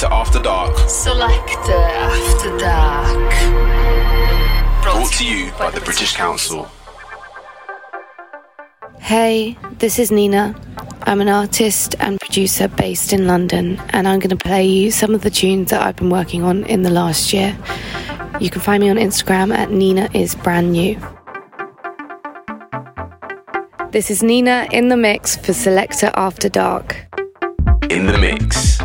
Selector After Dark. Selector After Dark. Brought to you by the British Council. Hey, this is niina. I'm an artist and producer based in London, and I'm going to play you some of the tunes that I've been working on in the last year. You can find me on Instagram at niina is brand new. This is niina in the mix for Selector After Dark. In the mix.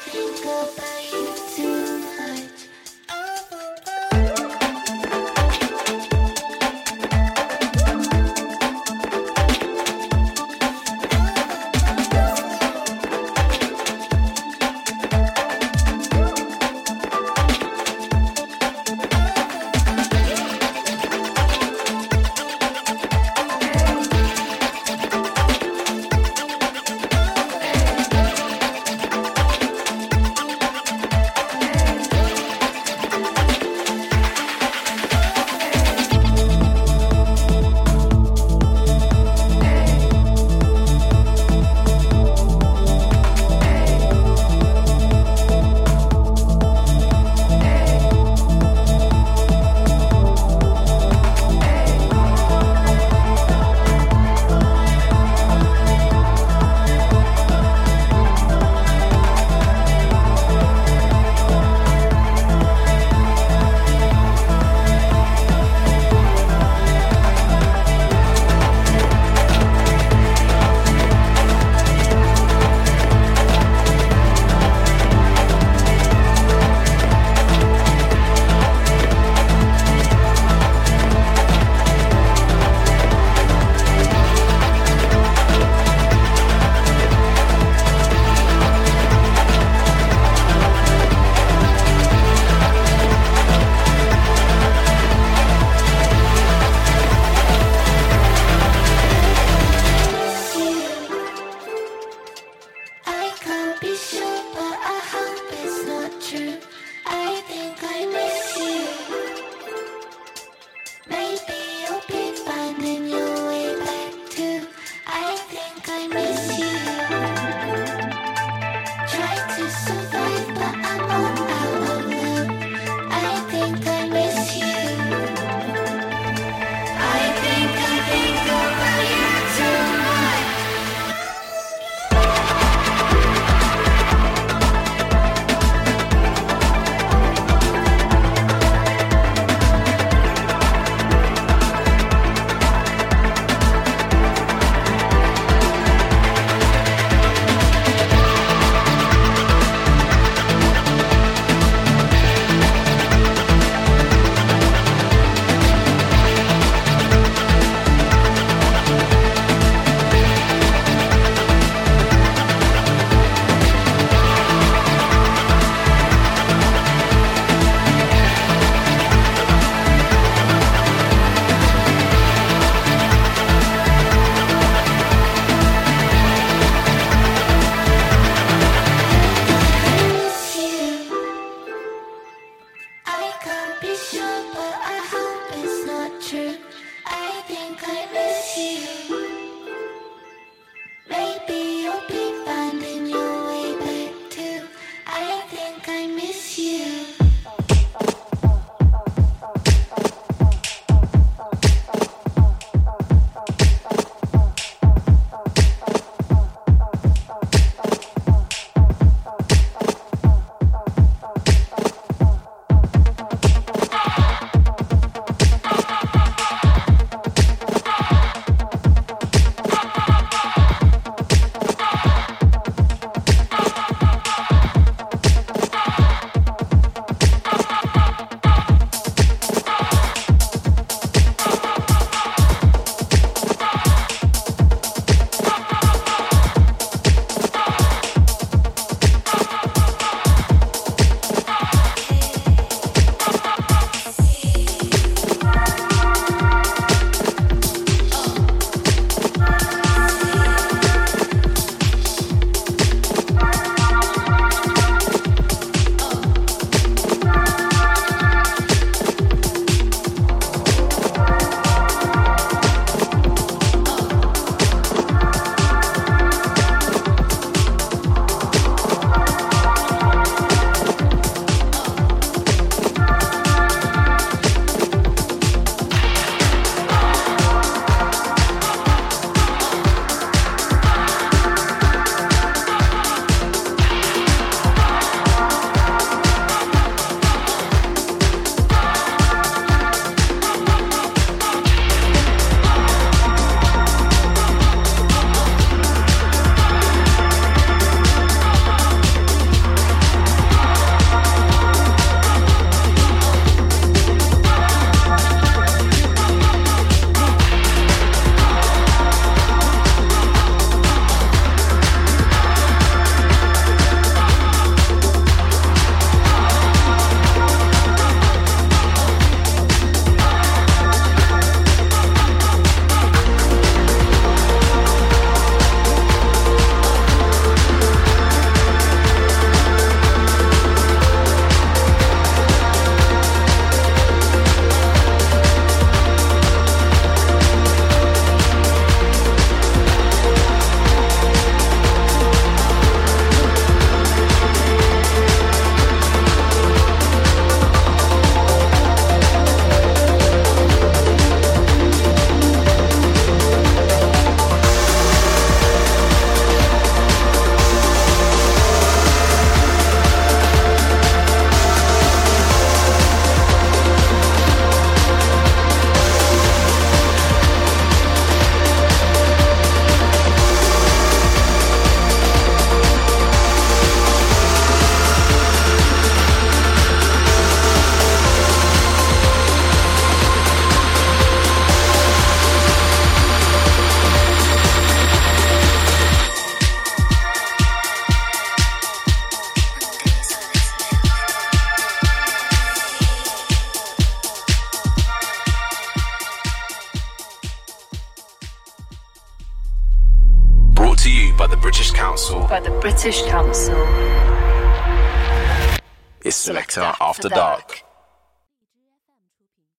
think about you.